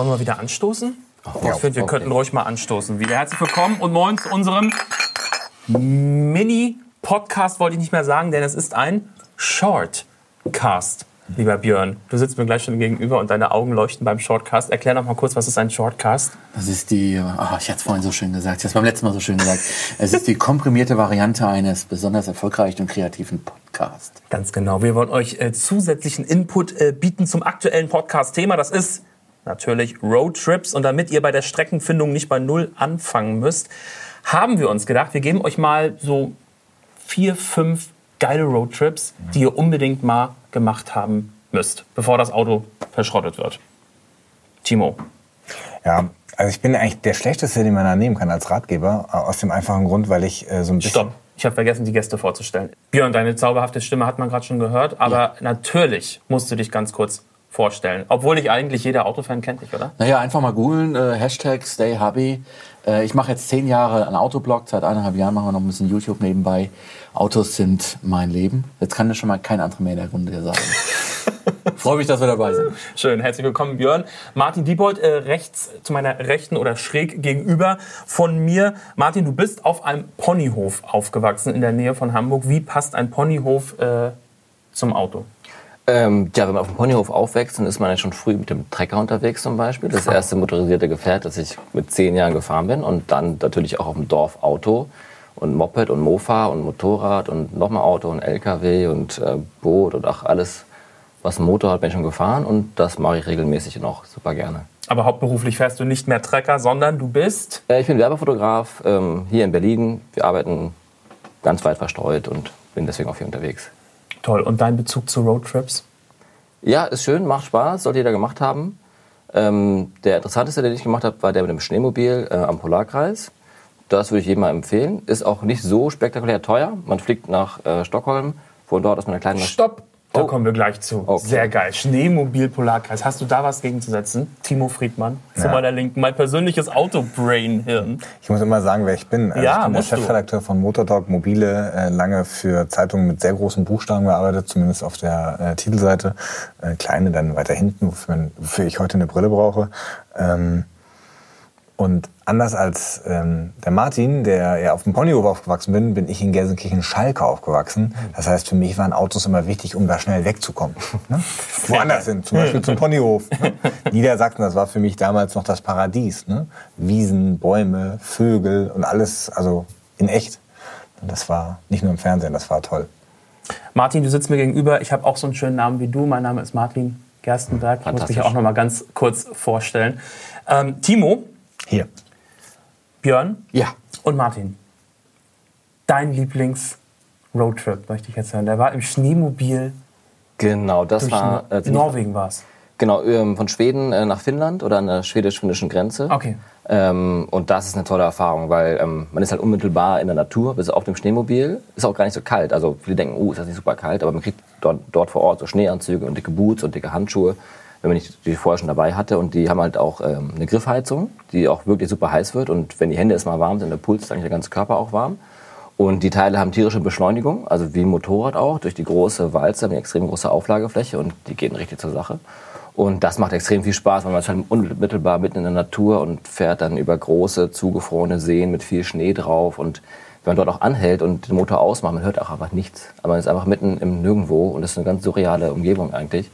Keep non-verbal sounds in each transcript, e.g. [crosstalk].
Wollen wir wieder anstoßen? Oh, ich finde, wir okay. könnten ruhig mal anstoßen. Wieder herzlich willkommen und moin zu unserem Mini-Podcast, wollte ich nicht mehr sagen, denn es ist ein Shortcast. Lieber Björn, du sitzt mir gleich schon gegenüber und deine Augen leuchten beim Shortcast. Erklär noch mal kurz, was ist ein Shortcast? Das ist die, oh, ich hatte es vorhin so schön gesagt, ich habe es beim letzten Mal so schön gesagt. es ist die komprimierte Variante eines besonders erfolgreichen und kreativen Podcasts. Ganz genau. Wir wollen euch äh, zusätzlichen Input äh, bieten zum aktuellen Podcast-Thema. Das ist natürlich Roadtrips. Und damit ihr bei der Streckenfindung nicht bei Null anfangen müsst, haben wir uns gedacht, wir geben euch mal so vier, fünf geile Roadtrips, die ihr unbedingt mal gemacht haben müsst, bevor das Auto verschrottet wird. Timo. Ja, also ich bin eigentlich der Schlechteste, den man da nehmen kann als Ratgeber, aus dem einfachen Grund, weil ich äh, so ein bisschen... Stopp, ich habe vergessen, die Gäste vorzustellen. Björn, deine zauberhafte Stimme hat man gerade schon gehört, aber ja. natürlich musst du dich ganz kurz vorstellen. Obwohl dich eigentlich jeder Autofan kennt dich, oder? Naja, einfach mal googeln, äh, Hashtag StayHubby. Äh, ich mache jetzt zehn Jahre einen Autoblog, seit eineinhalb Jahren machen wir noch ein bisschen YouTube nebenbei. Autos sind mein Leben. Jetzt kann das schon mal kein anderer mehr in der Runde sagen. [laughs] Freue mich, dass wir dabei sind. Schön, herzlich willkommen, Björn. Martin Diebold, äh, rechts zu meiner rechten oder schräg gegenüber von mir. Martin, du bist auf einem Ponyhof aufgewachsen in der Nähe von Hamburg. Wie passt ein Ponyhof äh, zum Auto? Ähm, ja, wenn man auf dem Ponyhof aufwächst, dann ist man ja schon früh mit dem Trecker unterwegs zum Beispiel. Das erste motorisierte Gefährt, das ich mit zehn Jahren gefahren bin. Und dann natürlich auch auf dem Dorf Auto und Moped und Mofa und Motorrad und nochmal Auto und LKW und äh, Boot und auch alles, was einen Motor hat, bin ich schon gefahren. Und das mache ich regelmäßig und auch super gerne. Aber hauptberuflich fährst du nicht mehr Trecker, sondern du bist? Äh, ich bin Werbefotograf ähm, hier in Berlin. Wir arbeiten ganz weit verstreut und bin deswegen auch hier unterwegs. Toll. Und dein Bezug zu Roadtrips? Ja, ist schön, macht Spaß, sollte jeder gemacht haben. Ähm, der interessanteste, den ich gemacht habe, war der mit dem Schneemobil äh, am Polarkreis. Das würde ich jedem mal empfehlen. Ist auch nicht so spektakulär teuer. Man fliegt nach äh, Stockholm, von dort aus mit einer kleinen... Stopp! Da oh. kommen wir gleich zu. Okay. Sehr geil. Schneemobil Polarkreis. Hast du da was gegenzusetzen? Timo Friedmann, ja. zu meiner Linken. Mein persönliches Autobrain-Hirn. Ich muss immer sagen, wer ich bin. Also ja, ich bin der Chefredakteur von Motortalk Mobile, äh, lange für Zeitungen mit sehr großen Buchstaben gearbeitet, zumindest auf der äh, Titelseite. Äh, kleine dann weiter hinten, wofür ich heute eine Brille brauche. Ähm, und anders als ähm, der Martin, der ja auf dem Ponyhof aufgewachsen bin, bin ich in Gelsenkirchen-Schalke aufgewachsen. Das heißt, für mich waren Autos immer wichtig, um da schnell wegzukommen. Ne? [laughs] Woanders hin, zum Beispiel zum Ponyhof. Ne? [laughs] Niedersachsen, das war für mich damals noch das Paradies. Ne? Wiesen, Bäume, Vögel und alles, also in echt. Das war nicht nur im Fernsehen, das war toll. Martin, du sitzt mir gegenüber. Ich habe auch so einen schönen Namen wie du. Mein Name ist Martin Gerstenberg. Ich muss mich auch noch mal ganz kurz vorstellen. Ähm, Timo, hier. Björn? Ja. Und Martin. Dein Lieblings-Roadtrip, möchte ich jetzt hören. Der war im Schneemobil. Genau, das war. Äh, Norwegen war es. Genau, ähm, von Schweden äh, nach Finnland oder an der schwedisch-finnischen Grenze. Okay. Ähm, und das ist eine tolle Erfahrung, weil ähm, man ist halt unmittelbar in der Natur, bis auf dem Schneemobil. Ist auch gar nicht so kalt. Also viele denken, oh, ist das nicht super kalt, aber man kriegt dort, dort vor Ort so Schneeanzüge und dicke Boots und dicke Handschuhe wenn man die vorher schon dabei hatte. Und die haben halt auch ähm, eine Griffheizung, die auch wirklich super heiß wird. Und wenn die Hände erstmal warm sind, der Puls ist eigentlich der ganze Körper auch warm. Und die Teile haben tierische Beschleunigung, also wie ein Motorrad auch, durch die große Walze, eine extrem große Auflagefläche und die gehen richtig zur Sache. Und das macht extrem viel Spaß, weil man ist halt unmittelbar mitten in der Natur und fährt dann über große, zugefrorene Seen mit viel Schnee drauf. Und wenn man dort auch anhält und den Motor ausmacht, man hört auch einfach nichts. Aber man ist einfach mitten im Nirgendwo und das ist eine ganz surreale Umgebung eigentlich.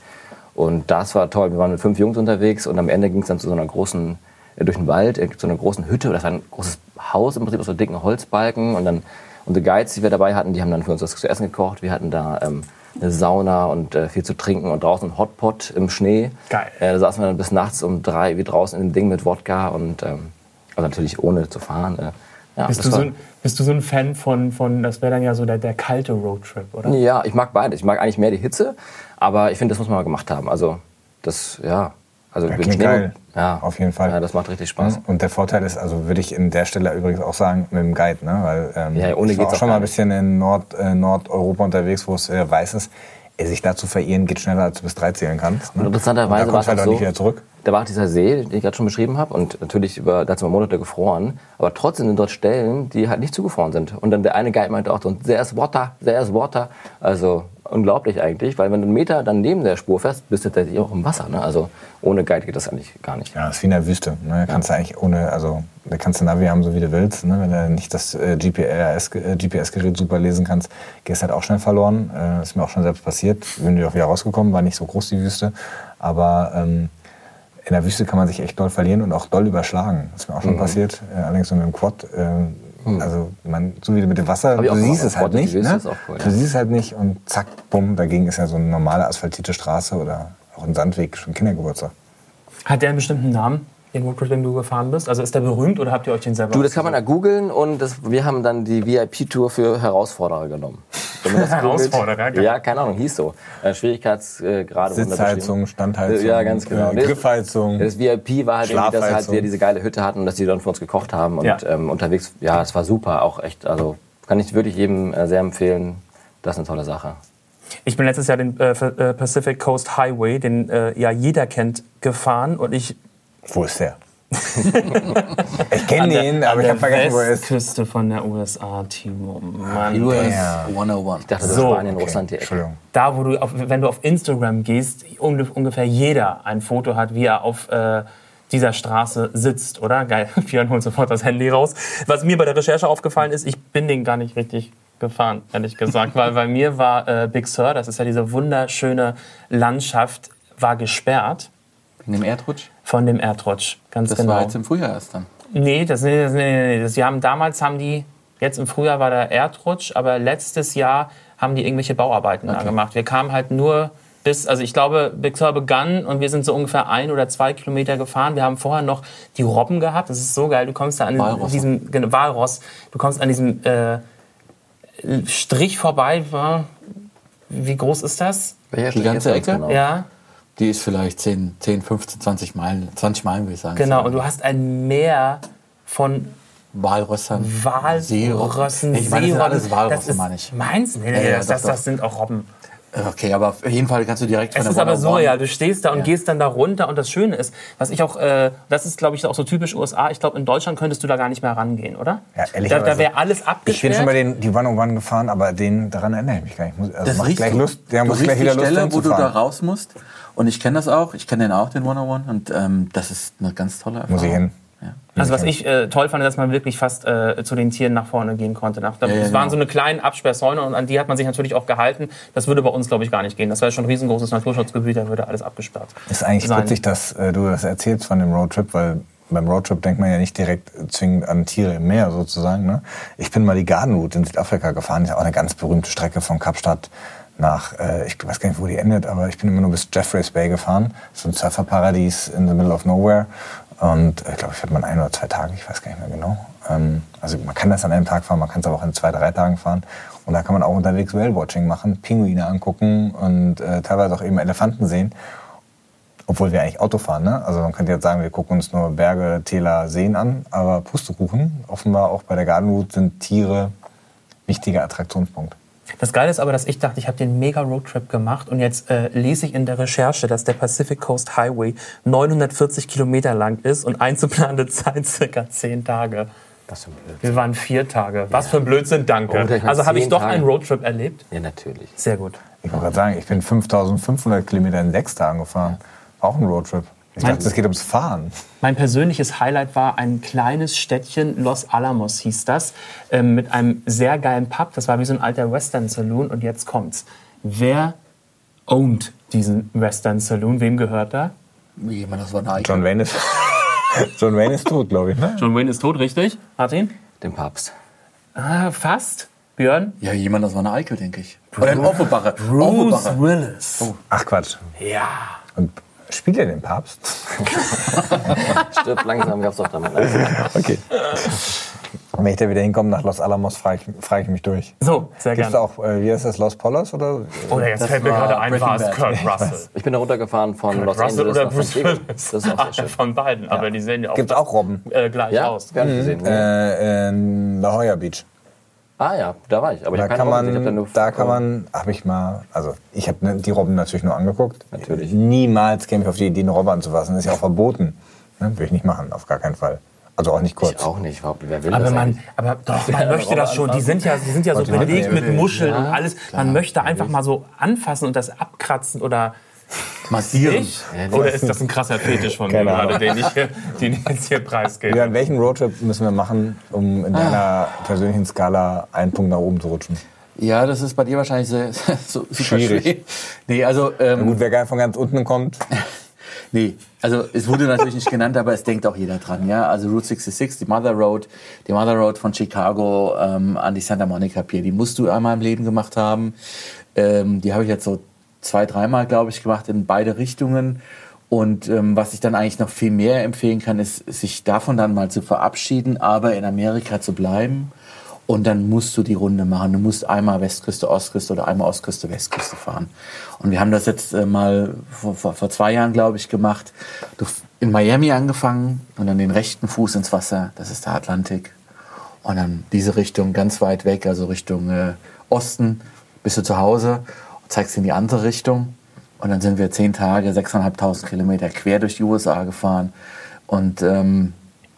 Und das war toll. Wir waren mit fünf Jungs unterwegs und am Ende ging es dann zu so einer großen, äh, durch den Wald, äh, zu einer großen Hütte. Das war ein großes Haus im Prinzip aus so dicken Holzbalken. Und dann unsere Guides, die wir dabei hatten, die haben dann für uns das zu essen gekocht. Wir hatten da ähm, eine Sauna und äh, viel zu trinken und draußen ein Hotpot im Schnee. Geil. Äh, da saßen wir dann bis nachts um drei wie draußen in dem Ding mit Wodka und ähm, also natürlich ohne zu fahren. Äh, ja, bist, du so ein, bist du so ein Fan von, von das wäre dann ja so der, der kalte Roadtrip, oder? Ja, ich mag beides. Ich mag eigentlich mehr die Hitze, aber ich finde, das muss man mal gemacht haben. Also das, ja. Also ja, klingt geil. Ja, auf jeden Fall. Ja, das macht richtig Spaß. Und der Vorteil ist, also würde ich in der Stelle übrigens auch sagen, mit dem Guide, ne? Weil ähm, ja, ohne ich war auch schon mal ein bisschen in Nord, äh, Nordeuropa unterwegs, wo es äh, weiß ist. Sich da zu verirren geht schneller, als du bis drei zählen kannst. Ne? Und interessanterweise war es halt auch so, nicht wieder zurück. Da war dieser See, den ich gerade schon beschrieben habe, und natürlich über, da hat es mal Monate gefroren. Aber trotzdem sind dort Stellen, die halt nicht zugefroren sind. Und dann der eine Guide meinte auch so, there's water, there's water. Also unglaublich eigentlich, weil wenn du einen Meter dann neben der Spur fährst, bist du tatsächlich auch im Wasser. Ne? Also ohne Guide geht das eigentlich gar nicht. Ja, das ist wie in der Wüste. Ne? Da kannst du eigentlich ohne, also da kannst du Navi haben, so wie du willst. Ne? Wenn du nicht das äh, GPS-Gerät äh, super lesen kannst, gehst halt auch schnell verloren. Äh, ist mir auch schon selbst passiert. Bin ich auch wieder rausgekommen, war nicht so groß die Wüste. Aber ähm, in der Wüste kann man sich echt doll verlieren und auch doll überschlagen. Das ist mir auch schon mhm. passiert. Äh, allerdings so mit dem Quad. Äh, hm. Also man, so wie mit dem Wasser, du siehst es halt nicht. Ne? Cool, du siehst es halt nicht und zack, bumm, dagegen ist ja so eine normale asphaltierte Straße oder auch ein Sandweg, schon Kindergeburtstag. Hat der einen bestimmten Namen? den Roadtrip, den du gefahren bist? Also ist der berühmt oder habt ihr euch den selber Du, das kann man da googeln und das, wir haben dann die VIP-Tour für Herausforderer genommen. [laughs] Herausforderer? Ja, keine Ahnung, hieß so. Äh, Schwierigkeitsgrade. Sitzheizung, Standheizung. Ja, ganz genau. Äh, Griffheizung. Das VIP war halt irgendwie, dass halt wir diese geile Hütte hatten und dass die dann für uns gekocht haben und ja. ähm, unterwegs, ja, es war super, auch echt, also kann ich wirklich jedem äh, sehr empfehlen. Das ist eine tolle Sache. Ich bin letztes Jahr den äh, äh Pacific Coast Highway, den äh, ja jeder kennt, gefahren und ich wo ist der? [laughs] ich kenne den, aber ich habe vergessen, wo er ist. Küste von der USA, Timo. Mann. US 101. Ich dachte, das so, Spanien, okay. Russland, die Ecke. Da, wo du, auf, wenn du auf Instagram gehst, ungefähr jeder ein Foto hat, wie er auf äh, dieser Straße sitzt, oder? Geil, [laughs] Björn holt sofort das Handy raus. Was mir bei der Recherche aufgefallen ist, ich bin den gar nicht richtig gefahren, ehrlich gesagt. weil bei mir war äh, Big Sur, das ist ja diese wunderschöne Landschaft, war gesperrt. Von dem Erdrutsch? Von dem Erdrutsch, ganz das genau. Das war jetzt im Frühjahr erst dann? Nee, das, nee, das, nee, nee, das, die haben, damals haben die, jetzt im Frühjahr war der Erdrutsch, aber letztes Jahr haben die irgendwelche Bauarbeiten okay. da gemacht. Wir kamen halt nur bis, also ich glaube, Big Sur begann und wir sind so ungefähr ein oder zwei Kilometer gefahren. Wir haben vorher noch die Robben gehabt. Das ist so geil. Du kommst da an Walross. diesem genau, Walross. Du kommst an diesem äh, Strich vorbei. Wie groß ist das? Die ganze Ecke? Genau. Ja. Die ist vielleicht 10, 10 15, 20 Meilen, 20 Meilen würde ich sagen. Genau, und du hast ein Meer von Walrössern, Walrössen, Ich meine, das sind alles Walrösser, meine ich. Meinst du? Nee, nee, ja, das, das, das sind auch Robben. Okay, aber auf jeden Fall kannst du direkt von Es ist aber so, ja, du stehst da und ja. gehst dann da runter und das Schöne ist, was ich auch, äh, das ist glaube ich auch so typisch USA, ich glaube in Deutschland könntest du da gar nicht mehr rangehen, oder? Ja, ehrlich Da, da wäre alles abgesperrt. Ich bin schon bei den, die One on One gefahren, aber den, daran erinnere ich mich gar nicht. Also das macht gleich du. Lust, der du muss gleich wieder Lust Stelle, wo du da raus musst und ich kenne das auch, ich kenne den auch, den One on One und ähm, das ist eine ganz tolle Erfahrung. Muss ich hin. Also was ich äh, toll fand, dass man wirklich fast äh, zu den Tieren nach vorne gehen konnte. Nach, ja, ja, waren genau. so eine kleine Absperrsäune und an die hat man sich natürlich auch gehalten. Das würde bei uns, glaube ich, gar nicht gehen. Das wäre schon ein riesengroßes Naturschutzgebiet, da würde alles abgesperrt. Ist eigentlich sein. witzig, dass äh, du das erzählst von dem Roadtrip, weil beim Roadtrip denkt man ja nicht direkt zwingend an Tiere im Meer sozusagen. Ne? Ich bin mal die Garden Route in Südafrika gefahren, das ist auch eine ganz berühmte Strecke von Kapstadt nach, äh, ich weiß gar nicht, wo die endet, aber ich bin immer nur bis Jeffreys Bay gefahren. So ein Surferparadies in the middle of nowhere. Und äh, ich glaube, ich fährt man ein oder zwei Tage, ich weiß gar nicht mehr genau. Ähm, also man kann das an einem Tag fahren, man kann es aber auch in zwei, drei Tagen fahren. Und da kann man auch unterwegs Whale-Watching machen, Pinguine angucken und äh, teilweise auch eben Elefanten sehen. Obwohl wir eigentlich Auto fahren, ne? Also man könnte jetzt sagen, wir gucken uns nur Berge, Täler, Seen an, aber Pustekuchen, offenbar auch bei der Garden Route sind Tiere wichtiger Attraktionspunkt. Das Geile ist aber, dass ich dachte, ich habe den mega Roadtrip gemacht und jetzt äh, lese ich in der Recherche, dass der Pacific Coast Highway 940 Kilometer lang ist und einzuplante Zeit [laughs] circa 10 Tage. Was für ein Blödsinn. Wir waren vier Tage. Was für ein Blödsinn, danke. Oh, also habe ich doch Tage. einen Roadtrip erlebt? Ja, natürlich. Sehr gut. Ich wollte gerade sagen, ich bin 5500 Kilometer in sechs Tagen gefahren. Auch ein Roadtrip. Ich dachte, es geht ums Fahren. Mein persönliches Highlight war ein kleines Städtchen, Los Alamos hieß das, äh, mit einem sehr geilen Pub. Das war wie so ein alter Western Saloon. Und jetzt kommt's. Wer owned diesen Western Saloon? Wem gehört er? Jemand, das war Nike. John Wayne ist, [laughs] John Wayne ist tot, glaube ich. Ne? John Wayne ist tot, richtig? Martin? Den Papst. Ah, fast. Björn? Ja, jemand, das war eine Eichel, denke ich. Oder ein Offenbacher. Bruce Willis. Oh. Ach Quatsch. Ja. Und Spielt er den Papst? [laughs] Stirbt langsam, gab's doch damit. Okay. Wenn ich da wieder hinkomme nach Los Alamos, frage ich, frag ich mich durch. So, sehr gerne. Gibt's da auch, äh, wie heißt das, Los Polos? Oder? Oder jetzt das fällt mir gerade ein, war es Kurt Russell. Ich bin da runtergefahren von Kurt Los Russell Angeles oder Bruce Willis. Das ist auch [laughs] sehr schön. Von beiden, aber die sehen ja auch, Gibt's auch Robben? Äh, gleich ja? aus. Ja, mhm. gesehen. Äh, in La Jolla Beach. Ah ja, da war ich. Aber da ich kann man, da, da kann man, habe ich mal, also ich habe ne, die Robben natürlich nur angeguckt. Natürlich. Niemals käme ich auf die Idee, eine Robbe anzufassen. Das ist ja auch verboten. Ne? Würde ich nicht machen, auf gar keinen Fall. Also auch nicht kurz. Ich auch nicht. Wer will aber das man, aber doch, [laughs] man möchte das schon. Die sind ja, die sind ja so belegt mit Muscheln und alles. Man möchte einfach mal so anfassen und das abkratzen oder massieren. Ich? Oder ist das ein krasser Fetisch von mir gerade, den ich, den ich jetzt hier preisgebe? Ja, welchen Roadtrip müssen wir machen, um in deiner ah. persönlichen Skala einen Punkt nach oben zu rutschen? Ja, das ist bei dir wahrscheinlich sehr, [laughs] so, super schwierig. schwierig. Nee, also, ähm, gut, wer von ganz unten kommt. [laughs] Nee, also es wurde natürlich nicht genannt, aber es denkt auch jeder dran. Ja, also Route 66, die Mother Road, die Mother Road von Chicago ähm, an die Santa Monica Pier, die musst du einmal im Leben gemacht haben. Ähm, die habe ich jetzt so zwei, dreimal, glaube ich, gemacht in beide Richtungen. Und ähm, was ich dann eigentlich noch viel mehr empfehlen kann, ist, sich davon dann mal zu verabschieden, aber in Amerika zu bleiben und dann musst du die Runde machen. Du musst einmal Westküste, Ostküste oder einmal Ostküste, Westküste fahren. Und wir haben das jetzt äh, mal vor, vor, zwei Jahren, glaube ich, gemacht. Du, in Miami angefangen und dann den rechten Fuß ins Wasser, das ist der Atlantik. Und dann diese Richtung ganz weit weg, also Richtung äh, Osten, bist du zu Hause zeigst in die andere Richtung. Und dann sind wir zehn Tage, 6.500 Kilometer quer durch die USA gefahren. Und ähm,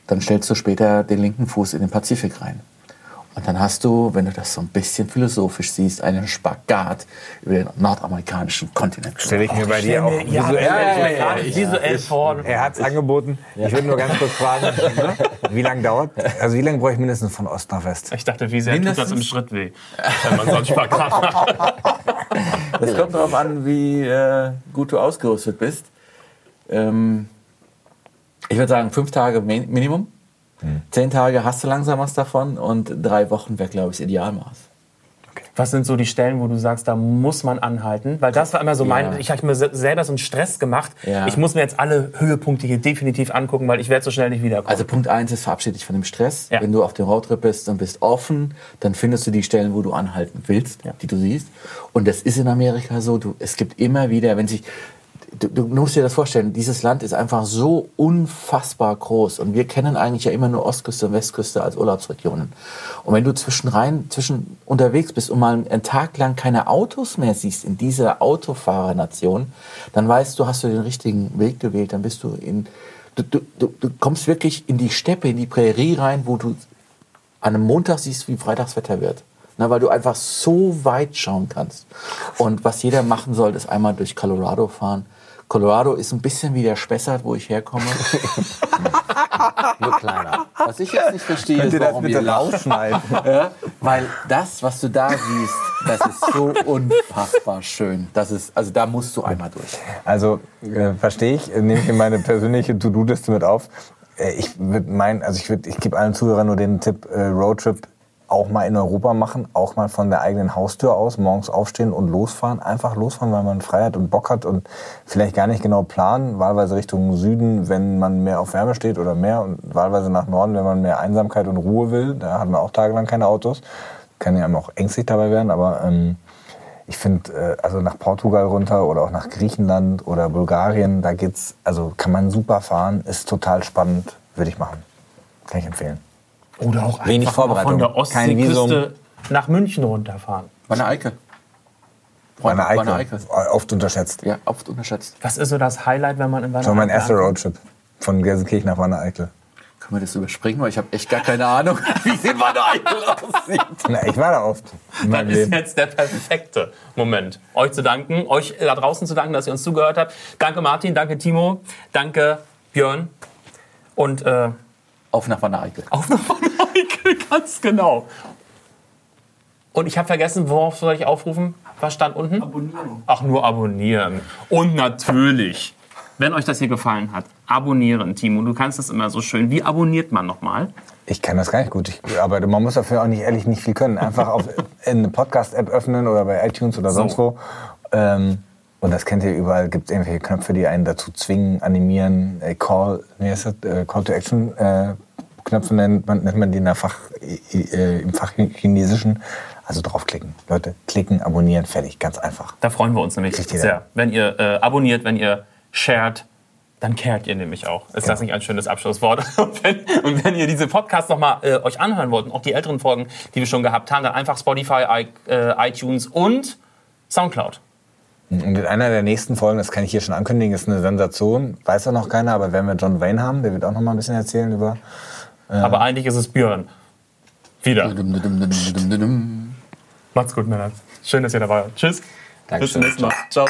dann stellst du später den linken Fuß in den Pazifik rein. Und dann hast du, wenn du das so ein bisschen philosophisch siehst, einen Spagat über den nordamerikanischen Kontinent. Stelle ich mir bei dir auch ja, visuell, ja, ja, ja, visuell vor. Er hat es angeboten. Ich würde nur ganz kurz fragen, [laughs] wie lange dauert? Also wie lange brauche ich mindestens von Ost nach West? Ich dachte, wie sehr mindestens? tut das im Schritt weh, wenn man so einen Spagat macht. [laughs] Das kommt darauf an, wie äh, gut du ausgerüstet bist. Ähm, ich würde sagen, fünf Tage Minimum. Hm. Zehn Tage hast du langsam was davon und drei Wochen wäre, glaube ich, das Idealmaß. Was sind so die Stellen, wo du sagst, da muss man anhalten? Weil das war immer so mein, ja. ich habe mir selber so einen Stress gemacht. Ja. Ich muss mir jetzt alle Höhepunkte hier definitiv angucken, weil ich werde so schnell nicht wiederkommen. Also Punkt eins ist, verabschiede dich von dem Stress. Ja. Wenn du auf dem Roadtrip bist und bist offen, dann findest du die Stellen, wo du anhalten willst, die du siehst. Und das ist in Amerika so. Du, es gibt immer wieder, wenn sich, du, du, musst dir das vorstellen, dieses Land ist einfach so unfassbar groß und wir kennen eigentlich ja immer nur Ostküste und Westküste als Urlaubsregionen. Und wenn du zwischen rein, zwischen unterwegs bist und mal einen Tag lang keine Autos mehr siehst in dieser Autofahrernation, dann weißt du, hast du den richtigen Weg gewählt, dann bist du in, du, du, du, du kommst wirklich in die Steppe, in die Prärie rein, wo du an einem Montag siehst, wie Freitagswetter wird. Na, weil du einfach so weit schauen kannst. Und was jeder machen soll, ist einmal durch Colorado fahren Colorado ist ein bisschen wie der Spessart, wo ich herkomme. [laughs] Nur kleiner. Was ich jetzt nicht verstehe, ist, warum bitte rausschneiden. [laughs] ja, weil das, was du da siehst, das ist so [laughs] unfassbar schön. Das ist, also da musst du einmal durch. Also äh, verstehe ich, nehme ich in meine persönliche To-Do-Liste mit auf. Äh, ich würde meinen, also ich, würd, ich gebe allen Zuhörern nur den Tipp, äh, Roadtrip auch mal in Europa machen, auch mal von der eigenen Haustür aus, morgens aufstehen und losfahren. Einfach losfahren, weil man Freiheit und Bock hat und vielleicht gar nicht genau planen, wahlweise Richtung Süden, wenn man mehr auf Wärme steht oder mehr und wahlweise nach Norden, wenn man mehr Einsamkeit und Ruhe will. Da hatten wir auch tagelang keine Autos. Kann ja auch ängstlich dabei werden, aber ähm, ich finde, äh, also nach Portugal runter oder auch nach Griechenland oder Bulgarien, da geht's, also kann man super fahren, ist total spannend, würde ich machen. Kann ich empfehlen. Oder auch Wenig einfach von der Ostseeküste nach München runterfahren. Wanne Eickel. Wanne Eickel. Eickel. Oft unterschätzt. Ja, oft unterschätzt. Was ist so das Highlight, wenn man in Wanne Eickel... Das war mein erster Roadtrip. Von Gelsenkirchen nach Wanne Eickel. Können wir das überspringen? Weil ich habe echt gar keine Ahnung, [laughs] wie es in Wanne Eickel aussieht. [laughs] Na, ich war da oft. Das ist jetzt der perfekte Moment, euch zu danken, euch da draußen zu danken, dass ihr uns zugehört habt. Danke Martin, danke Timo, danke Björn und... Äh, auf nach Wanne Eickel. Auf nach Wanne Eickel, [laughs] ganz genau. Und ich habe vergessen, worauf soll ich aufrufen? Was stand unten? Abonnieren. Ach, nur abonnieren. Und natürlich, wenn euch das hier gefallen hat, abonnieren, Timo. Du kannst das immer so schön. Wie abonniert man nochmal? Ich kann das gar nicht gut. Ich, aber man muss dafür auch nicht ehrlich nicht viel können. Einfach auf eine Podcast-App öffnen oder bei iTunes oder sonst so. wo. Ähm, und das kennt ihr überall, gibt es irgendwelche Knöpfe, die einen dazu zwingen, animieren, äh, Call, nee, ist das, äh, Call to Action äh, Knöpfe nennt man, nennt man die in der Fach, äh, im Fachchinesischen. Also draufklicken. Leute, klicken, abonnieren, fertig, ganz einfach. Da freuen wir uns nämlich sehr. Wenn ihr äh, abonniert, wenn ihr shared, dann kehrt ihr nämlich auch. Ist genau. das nicht ein schönes Abschlusswort? [laughs] Und wenn, und wenn ihr diese Podcasts nochmal äh, euch anhören wollt, und auch die älteren Folgen, die wir schon gehabt haben, dann einfach Spotify, I, äh, iTunes und Soundcloud. Und in einer der nächsten Folgen, das kann ich hier schon ankündigen, ist eine Sensation. Weiß auch noch keiner, aber werden wir John Wayne haben, der wird auch noch mal ein bisschen erzählen über. Äh aber eigentlich ist es Björn. Wieder. Macht's gut, Männer. Schön, dass ihr dabei wart. Tschüss. Dankeschön. Bis zum nächsten Mal. Ciao.